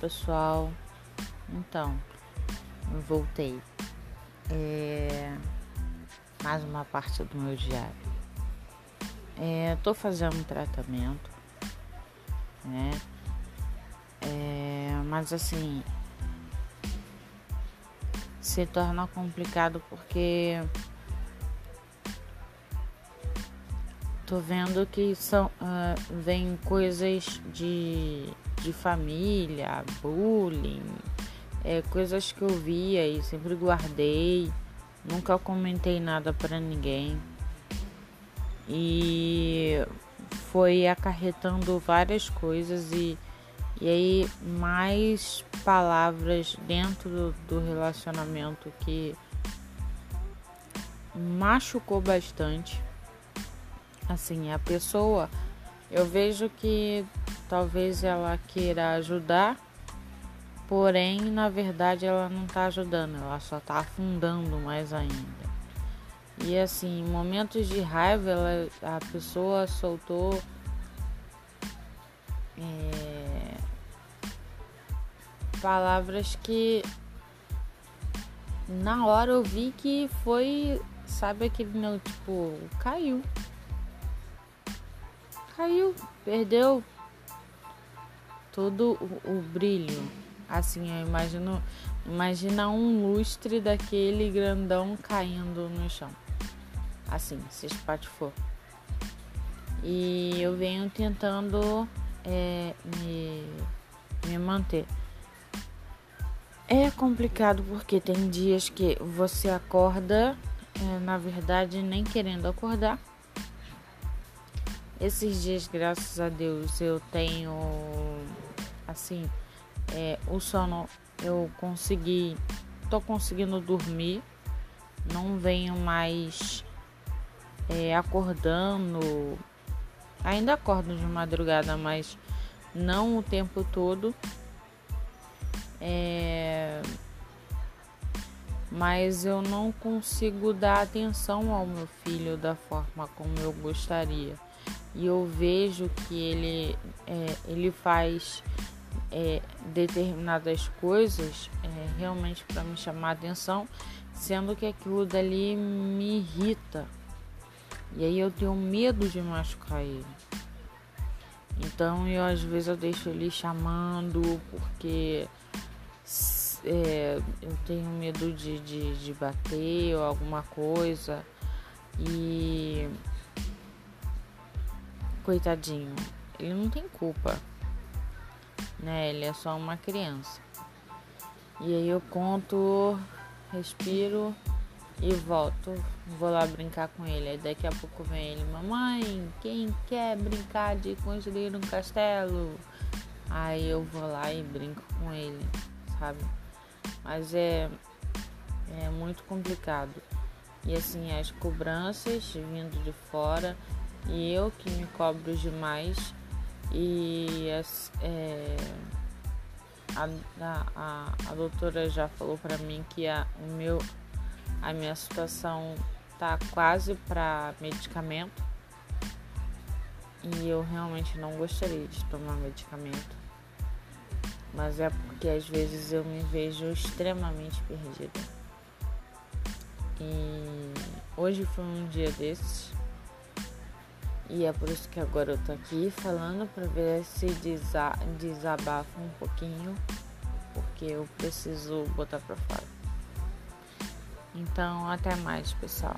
pessoal. Então, voltei. É, mais uma parte do meu diário. É, tô fazendo um tratamento, né? É, mas assim se torna complicado porque tô vendo que são uh, vem coisas de, de família, bullying, é, coisas que eu via e sempre guardei, nunca comentei nada para ninguém. E foi acarretando várias coisas e, e aí mais palavras dentro do, do relacionamento que machucou bastante Assim, a pessoa, eu vejo que talvez ela queira ajudar, porém, na verdade, ela não está ajudando, ela só está afundando mais ainda. E assim, em momentos de raiva, ela, a pessoa soltou é, palavras que na hora eu vi que foi, sabe aquele meu tipo, caiu caiu, perdeu todo o, o brilho. Assim, eu imagino, imagina um lustre daquele grandão caindo no chão. Assim, se espatifou. E eu venho tentando é, me, me manter. É complicado porque tem dias que você acorda, é, na verdade, nem querendo acordar esses dias, graças a Deus, eu tenho assim, é, o sono eu consegui, tô conseguindo dormir, não venho mais é, acordando, ainda acordo de madrugada, mas não o tempo todo. É, mas eu não consigo dar atenção ao meu filho da forma como eu gostaria e eu vejo que ele, é, ele faz é, determinadas coisas é, realmente para me chamar a atenção, sendo que aquilo dali me irrita. E aí eu tenho medo de machucar ele. Então eu às vezes eu deixo ele chamando porque é, eu tenho medo de, de, de bater ou alguma coisa. E coitadinho, ele não tem culpa, né? Ele é só uma criança. E aí eu conto, respiro e volto. Vou lá brincar com ele. Aí daqui a pouco vem ele, mamãe, quem quer brincar de construir um castelo? Aí eu vou lá e brinco com ele, sabe? Mas é, é muito complicado. E assim, as cobranças vindo de fora e eu que me cobro demais. E é, a, a, a doutora já falou para mim que a, o meu, a minha situação tá quase para medicamento. E eu realmente não gostaria de tomar medicamento, mas é porque às vezes eu me vejo extremamente perdida. E hoje foi um dia desses e é por isso que agora eu tô aqui falando para ver se desa desabafa um pouquinho, porque eu preciso botar para fora. Então, até mais, pessoal.